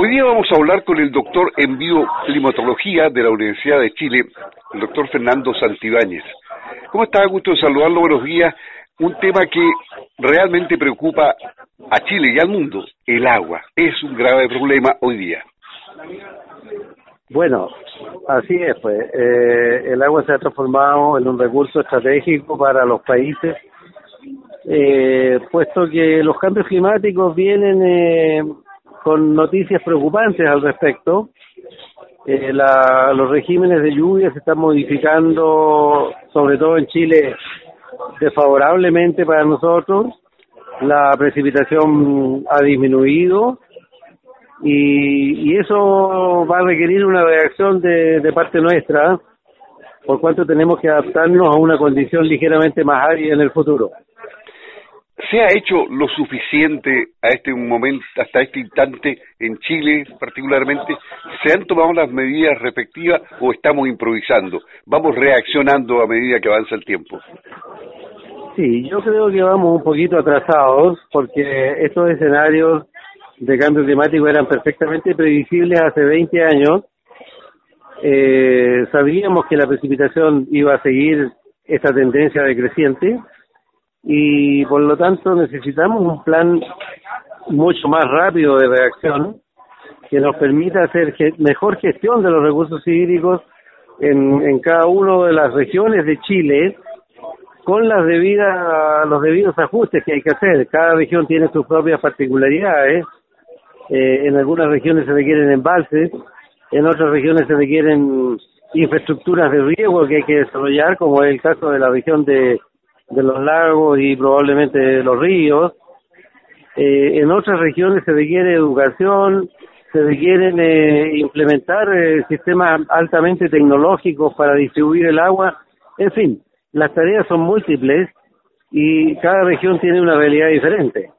Hoy día vamos a hablar con el doctor en bioclimatología de la Universidad de Chile, el doctor Fernando Santibáñez. ¿Cómo está? Gusto de saludarlo, buenos días. Un tema que realmente preocupa a Chile y al mundo, el agua. Es un grave problema hoy día. Bueno, así es, pues. Eh, el agua se ha transformado en un recurso estratégico para los países, eh, puesto que los cambios climáticos vienen eh, con noticias preocupantes al respecto. Eh, la, los regímenes de lluvia se están modificando, sobre todo en Chile, desfavorablemente para nosotros. La precipitación ha disminuido y, y eso va a requerir una reacción de, de parte nuestra, por cuanto tenemos que adaptarnos a una condición ligeramente más árida en el futuro. ¿Se ha hecho lo suficiente a este momento, hasta este instante, en Chile particularmente? ¿Se han tomado las medidas respectivas o estamos improvisando? ¿Vamos reaccionando a medida que avanza el tiempo? Sí, yo creo que vamos un poquito atrasados porque estos escenarios de cambio climático eran perfectamente previsibles hace 20 años. Eh, sabíamos que la precipitación iba a seguir esta tendencia decreciente y por lo tanto necesitamos un plan mucho más rápido de reacción que nos permita hacer mejor gestión de los recursos hídricos en, en cada una de las regiones de Chile con las debidas los debidos ajustes que hay que hacer. Cada región tiene sus propias particularidades. Eh, en algunas regiones se requieren embalses, en otras regiones se requieren infraestructuras de riego que hay que desarrollar, como es el caso de la región de de los lagos y probablemente de los ríos. Eh, en otras regiones se requiere educación, se requieren eh, implementar eh, sistemas altamente tecnológicos para distribuir el agua. En fin, las tareas son múltiples y cada región tiene una realidad diferente.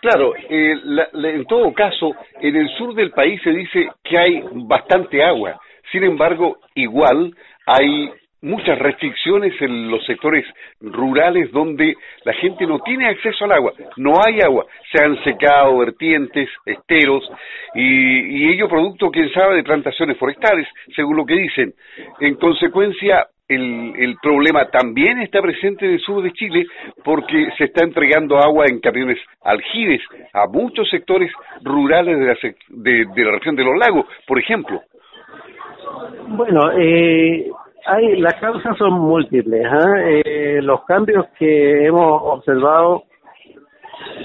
Claro, eh, la, en todo caso, en el sur del país se dice que hay bastante agua. Sin embargo, igual hay muchas restricciones en los sectores rurales donde la gente no tiene acceso al agua, no hay agua, se han secado vertientes, esteros, y, y ello producto, quién sabe, de plantaciones forestales, según lo que dicen. En consecuencia, el, problema también está presente en el sur de Chile porque se está entregando agua en camiones aljibes a muchos sectores rurales de la, de, de la región de los lagos, por ejemplo. Bueno, eh, hay, las causas son múltiples. ¿eh? Eh, los cambios que hemos observado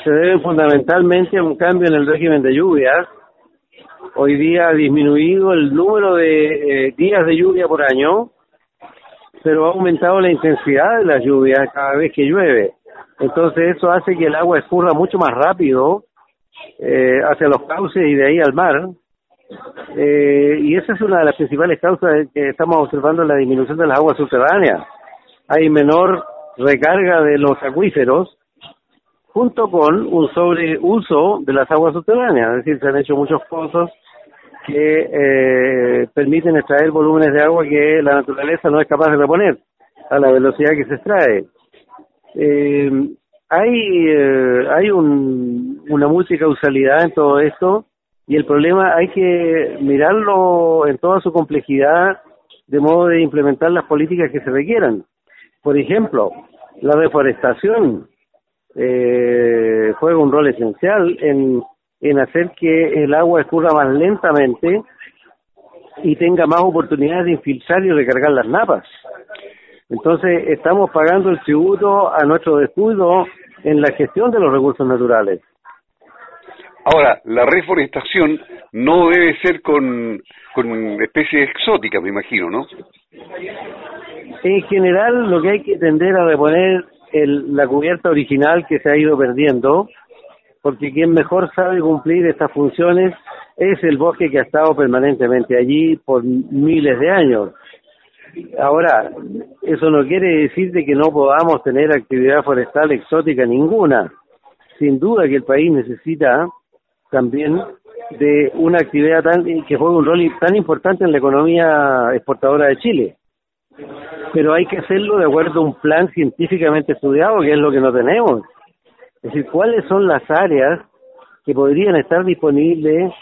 se deben fundamentalmente a un cambio en el régimen de lluvias. Hoy día ha disminuido el número de eh, días de lluvia por año, pero ha aumentado la intensidad de las lluvias cada vez que llueve. Entonces eso hace que el agua escurra mucho más rápido eh, hacia los cauces y de ahí al mar eh, y esa es una de las principales causas que estamos observando la disminución de las aguas subterráneas. Hay menor recarga de los acuíferos junto con un sobreuso de las aguas subterráneas, es decir, se han hecho muchos pozos que eh, permiten extraer volúmenes de agua que la naturaleza no es capaz de reponer a la velocidad que se extrae. Eh, hay eh, hay un, una multicausalidad en todo esto y el problema hay que mirarlo en toda su complejidad de modo de implementar las políticas que se requieran. Por ejemplo, la deforestación eh, juega un rol esencial en, en hacer que el agua escurra más lentamente y tenga más oportunidades de infiltrar y recargar las napas. Entonces, estamos pagando el tributo a nuestro descuido en la gestión de los recursos naturales. Ahora, la reforestación no debe ser con, especies exóticas, me imagino, ¿no? En general, lo que hay que tender a reponer el, la cubierta original que se ha ido perdiendo, porque quien mejor sabe cumplir estas funciones es el bosque que ha estado permanentemente allí por miles de años. Ahora, eso no quiere decir de que no podamos tener actividad forestal exótica ninguna. Sin duda que el país necesita también de una actividad tan que juega un rol tan importante en la economía exportadora de Chile. Pero hay que hacerlo de acuerdo a un plan científicamente estudiado, que es lo que no tenemos. Es decir, cuáles son las áreas que podrían estar disponibles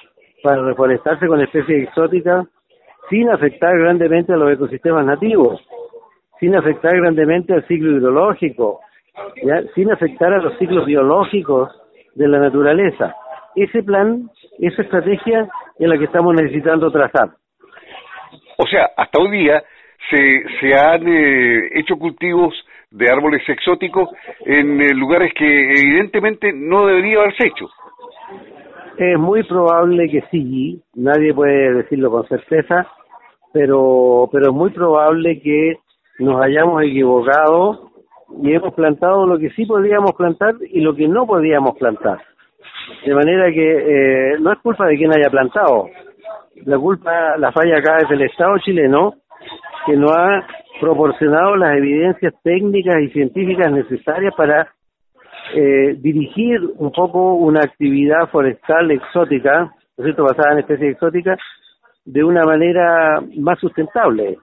para reforestarse con especies exóticas sin afectar grandemente a los ecosistemas nativos, sin afectar grandemente al ciclo hidrológico, sin afectar a los ciclos biológicos de la naturaleza. Ese plan, esa estrategia es la que estamos necesitando trazar. O sea, hasta hoy día se, se han eh, hecho cultivos de árboles exóticos en eh, lugares que evidentemente no debería haberse hecho. Es muy probable que sí, nadie puede decirlo con certeza, pero, pero es muy probable que nos hayamos equivocado y hemos plantado lo que sí podíamos plantar y lo que no podíamos plantar. De manera que eh, no es culpa de quien haya plantado, la culpa, la falla acá es del Estado chileno, que no ha proporcionado las evidencias técnicas y científicas necesarias para eh, dirigir un poco una actividad forestal exótica, ¿no cierto?, basada en especies exóticas, de una manera más sustentable.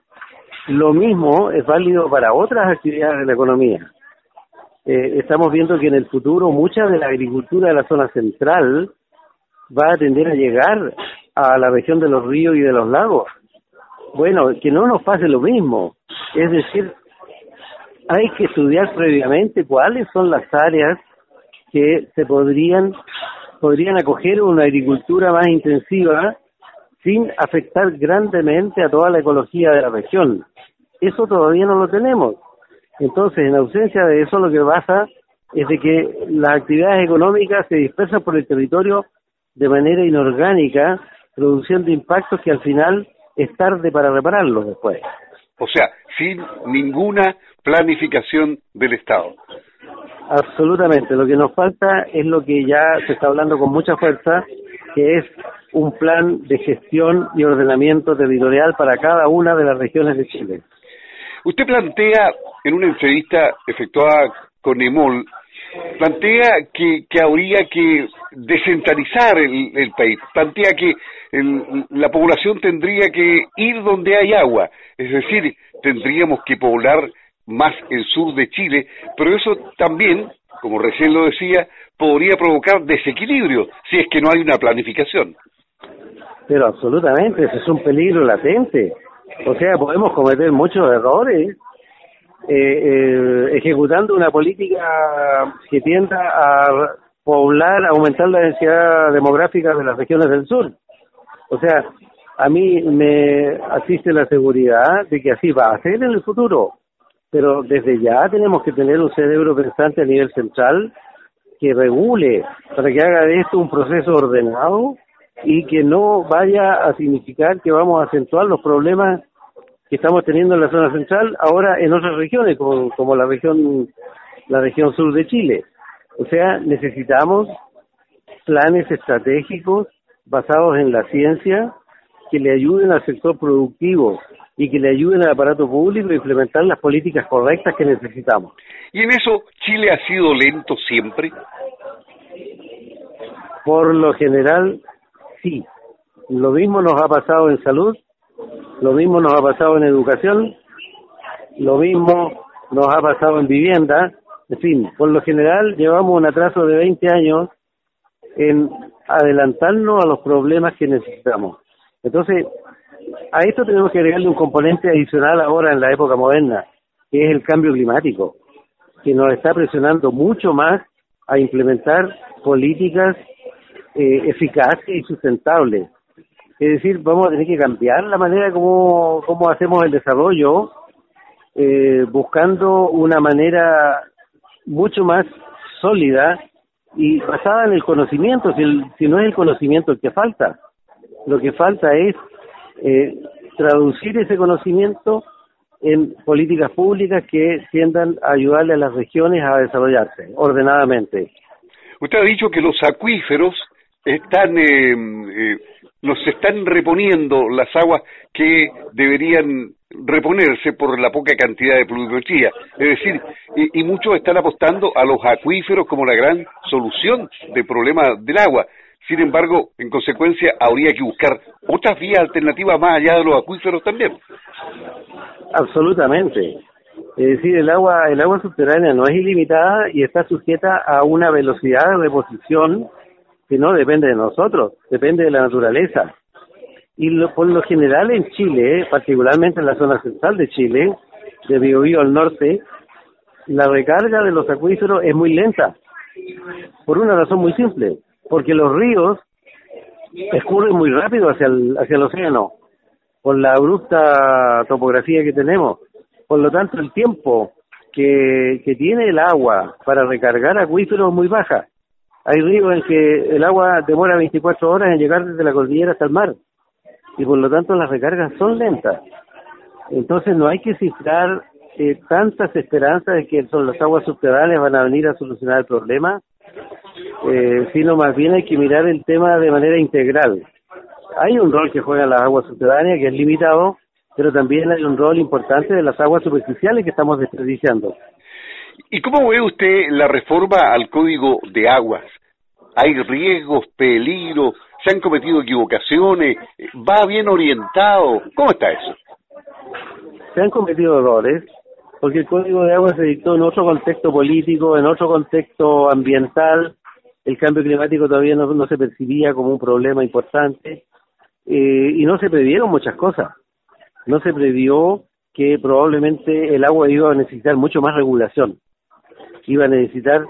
Lo mismo es válido para otras actividades de la economía. Eh, estamos viendo que en el futuro mucha de la agricultura de la zona central va a tender a llegar a la región de los ríos y de los lagos. Bueno, que no nos pase lo mismo. Es decir, hay que estudiar previamente cuáles son las áreas que se podrían podrían acoger una agricultura más intensiva sin afectar grandemente a toda la ecología de la región. Eso todavía no lo tenemos. Entonces, en ausencia de eso, lo que pasa es de que las actividades económicas se dispersan por el territorio de manera inorgánica, produciendo impactos que al final es tarde para repararlos después. O sea, sin ninguna planificación del Estado. Absolutamente. Lo que nos falta es lo que ya se está hablando con mucha fuerza, que es un plan de gestión y ordenamiento territorial para cada una de las regiones de Chile. Usted plantea en una entrevista efectuada con EMOL plantea que, que habría que descentralizar el, país, plantea que la población tendría que ir donde hay agua, es decir, tendríamos que poblar más el sur de Chile, pero eso también, como recién lo decía, podría provocar desequilibrio si es que no hay una planificación. Pero absolutamente, ese es un peligro latente. O sea, podemos cometer muchos errores eh, eh, ejecutando una política que tienda a poblar, a aumentar la densidad demográfica de las regiones del sur. O sea, a mí me asiste la seguridad de que así va a ser en el futuro, pero desde ya tenemos que tener un cerebro pensante a nivel central que regule, para que haga de esto un proceso ordenado y que no vaya a significar que vamos a acentuar los problemas que estamos teniendo en la zona central ahora en otras regiones como, como la región la región sur de Chile o sea necesitamos planes estratégicos basados en la ciencia que le ayuden al sector productivo y que le ayuden al aparato público a implementar las políticas correctas que necesitamos. ¿Y en eso Chile ha sido lento siempre? Por lo general, sí. Lo mismo nos ha pasado en salud lo mismo nos ha pasado en educación, lo mismo nos ha pasado en vivienda, en fin, por lo general llevamos un atraso de 20 años en adelantarnos a los problemas que necesitamos. Entonces, a esto tenemos que agregarle un componente adicional ahora en la época moderna, que es el cambio climático, que nos está presionando mucho más a implementar políticas eh, eficaces y sustentables. Es decir, vamos a tener que cambiar la manera como, como hacemos el desarrollo, eh, buscando una manera mucho más sólida y basada en el conocimiento, si, si no es el conocimiento el que falta. Lo que falta es eh, traducir ese conocimiento en políticas públicas que tiendan a ayudarle a las regiones a desarrollarse ordenadamente. Usted ha dicho que los acuíferos están eh, eh, nos están reponiendo las aguas que deberían reponerse por la poca cantidad de pluviometría. Es decir, y, muchos están apostando a los acuíferos como la gran solución del problema del agua. Sin embargo, en consecuencia, habría que buscar otras vías alternativas más allá de los acuíferos también. Absolutamente. Es decir, el agua, el agua subterránea no es ilimitada y está sujeta a una velocidad de reposición que no depende de nosotros, depende de la naturaleza. Y por lo general en Chile, particularmente en la zona central de Chile, de Biobío al norte, la recarga de los acuíferos es muy lenta, por una razón muy simple, porque los ríos escurren muy rápido hacia el, hacia el océano, por la abrupta topografía que tenemos. Por lo tanto, el tiempo que tiene el agua para recargar acuíferos es muy baja. Hay ríos en que el agua demora 24 horas en llegar desde la cordillera hasta el mar y por lo tanto las recargas son lentas. Entonces no hay que cifrar eh, tantas esperanzas de que son las aguas subterráneas van a venir a solucionar el problema, eh, sino más bien hay que mirar el tema de manera integral. Hay un rol que juegan las aguas subterráneas que es limitado, pero también hay un rol importante de las aguas superficiales que estamos desperdiciando. ¿Y cómo ve usted la reforma al Código de Aguas? ¿Hay riesgos, peligros? ¿Se han cometido equivocaciones? ¿Va bien orientado? ¿Cómo está eso? Se han cometido errores, porque el Código de Aguas se dictó en otro contexto político, en otro contexto ambiental. El cambio climático todavía no, se percibía como un problema importante eh, y no se previeron muchas cosas. No se previó que probablemente el agua iba a necesitar mucho más regulación. Iba a necesitar,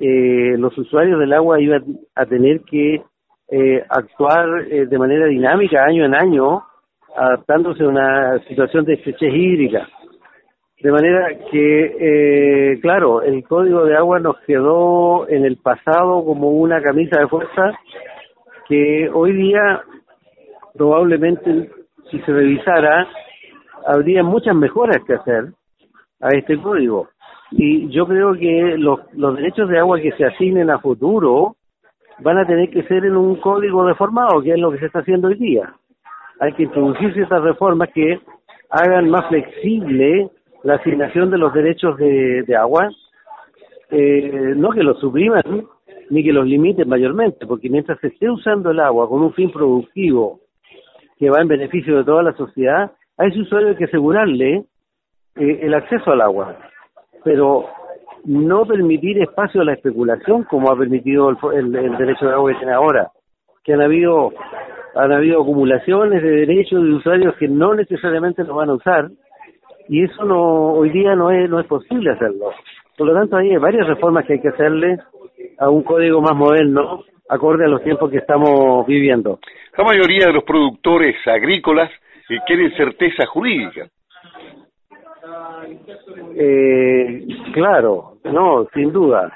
eh, los usuarios del agua iban a tener que eh, actuar eh, de manera dinámica año en año, adaptándose a una situación de estrechez hídrica. De manera que, eh, claro, el código de agua nos quedó en el pasado como una camisa de fuerza que hoy día probablemente si se revisara habría muchas mejoras que hacer a este código. Y yo creo que los, los derechos de agua que se asignen a futuro van a tener que ser en un código deformado, que es lo que se está haciendo hoy día. Hay que introducir ciertas reformas que hagan más flexible la asignación de los derechos de, agua, eh, no que los supriman ni que los limiten mayormente, porque mientras se esté usando el agua con un fin productivo que va en beneficio de toda la sociedad, a ese usuario hay que asegurarle eh, el acceso al agua. Pero no permitir espacio a la especulación como ha permitido el, derecho de agua que tiene ahora, que han habido han habido acumulaciones de derechos de usuarios que no necesariamente lo van a usar y eso no hoy día no es no es posible hacerlo. Por lo tanto, hay varias reformas que hay que hacerle a un código más moderno, acorde a los tiempos que estamos viviendo. La mayoría de los productores agrícolas eh, quieren certeza jurídica. Eh, claro, no, sin duda,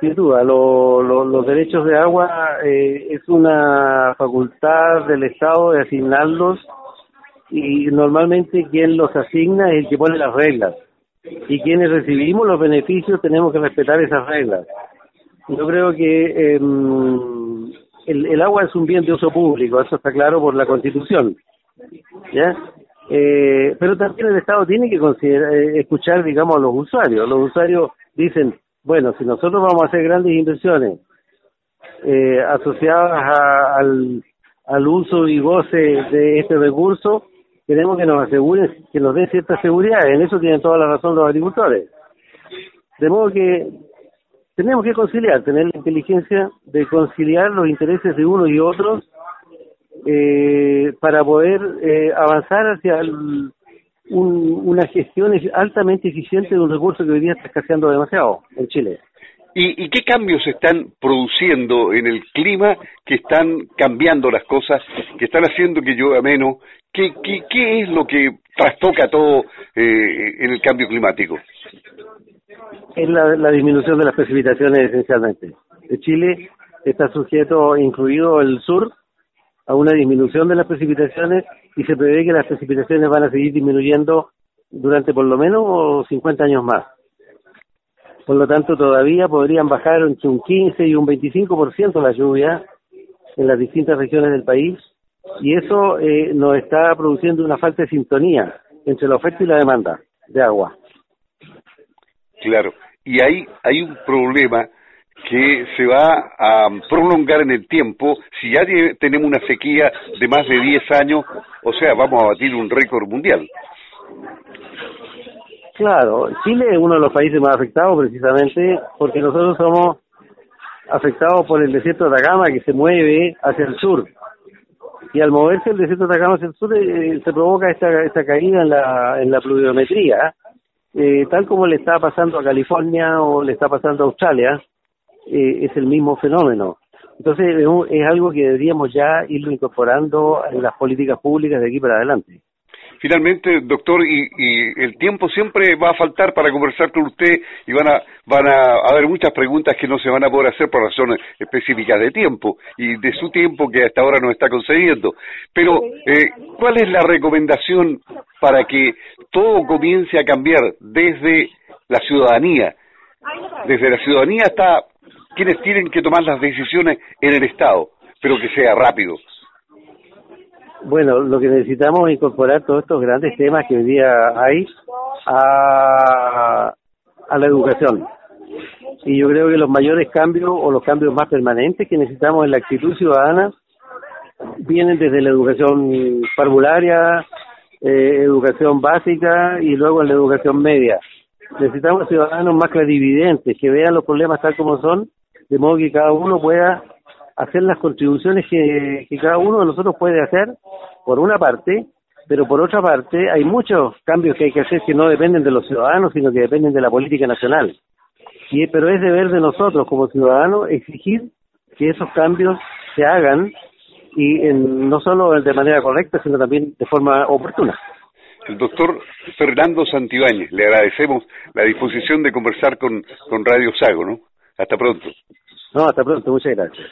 sin duda. los derechos de agua eh, es una facultad del Estado de asignarlos y normalmente quien los asigna es el que pone las reglas. Y quienes recibimos los beneficios tenemos que respetar esas reglas. Yo creo que em, el, el agua es un bien de uso público, eso está claro por la Constitución. ¿Ya? Eh, pero también el Estado tiene que considerar, eh, escuchar, digamos, a los usuarios. Los usuarios dicen, bueno, si nosotros vamos a hacer grandes inversiones eh, asociadas al, al uso y goce de este recurso, queremos que nos aseguren, que nos den cierta seguridad. En eso tienen toda la razón los agricultores. De modo que tenemos que conciliar, tener la inteligencia de conciliar los intereses de unos y otros eh, para poder eh, avanzar hacia una gestión altamente eficiente de un recurso que hoy día está escaseando demasiado en Chile. ¿Y, qué cambios se están produciendo en el clima que están cambiando las cosas, que están haciendo que llueva menos? ¿Qué, qué, es lo que trastoca todo eh, en el cambio climático? Es la, la disminución de las precipitaciones esencialmente. De Chile está sujeto, incluido el sur, a una disminución de las precipitaciones y se prevé que las precipitaciones van a seguir disminuyendo durante por lo menos 50 años más. Por lo tanto, todavía podrían bajar entre un 15 y un 25% la lluvia en las distintas regiones del país y eso eh, nos está produciendo una falta de sintonía entre la oferta y la demanda de agua. Claro, y ahí hay un problema que se va a prolongar en el tiempo. Si ya tenemos una sequía de más de 10 años, o sea, vamos a batir un récord mundial. Claro, Chile es uno de los países más afectados precisamente porque nosotros somos afectados por el desierto de Atacama que se mueve hacia el sur. Y al moverse el desierto de Atacama hacia el sur eh, se provoca esta, esta caída en la, en la pluviometría, eh, tal como le está pasando a California o le está pasando a Australia, eh, es el mismo fenómeno. Entonces es algo que deberíamos ya irlo incorporando en las políticas públicas de aquí para adelante. Finalmente, doctor, y, el tiempo siempre va a faltar para conversar con usted y van a, van a haber muchas preguntas que no se van a poder hacer por razones específicas de tiempo y de su tiempo que hasta ahora nos está concediendo. Pero, eh, ¿cuál es la recomendación para que todo comience a cambiar desde la ciudadanía? Desde la ciudadanía hasta quienes tienen que tomar las decisiones en el Estado, pero que sea rápido. Bueno, lo que necesitamos es incorporar todos estos grandes temas que hoy día hay a, la educación. Y yo creo que los mayores cambios o los cambios más permanentes que necesitamos en la actitud ciudadana vienen desde la educación parvularia, eh, educación básica y luego en la educación media. Necesitamos ciudadanos más clarividentes, que vean los problemas tal como son, de modo que cada uno pueda hacer las contribuciones que, cada uno de nosotros puede hacer, por una parte, pero por otra parte hay muchos cambios que hay que hacer que no dependen de los ciudadanos, sino que dependen de la política nacional. Y, pero es deber de nosotros como ciudadanos exigir que esos cambios se hagan y en, no solo de manera correcta, sino también de forma oportuna. El doctor Fernando Santibáñez, le agradecemos la disposición de conversar con, con Radio Sago, ¿no? Hasta pronto. No, hasta pronto, muchas gracias.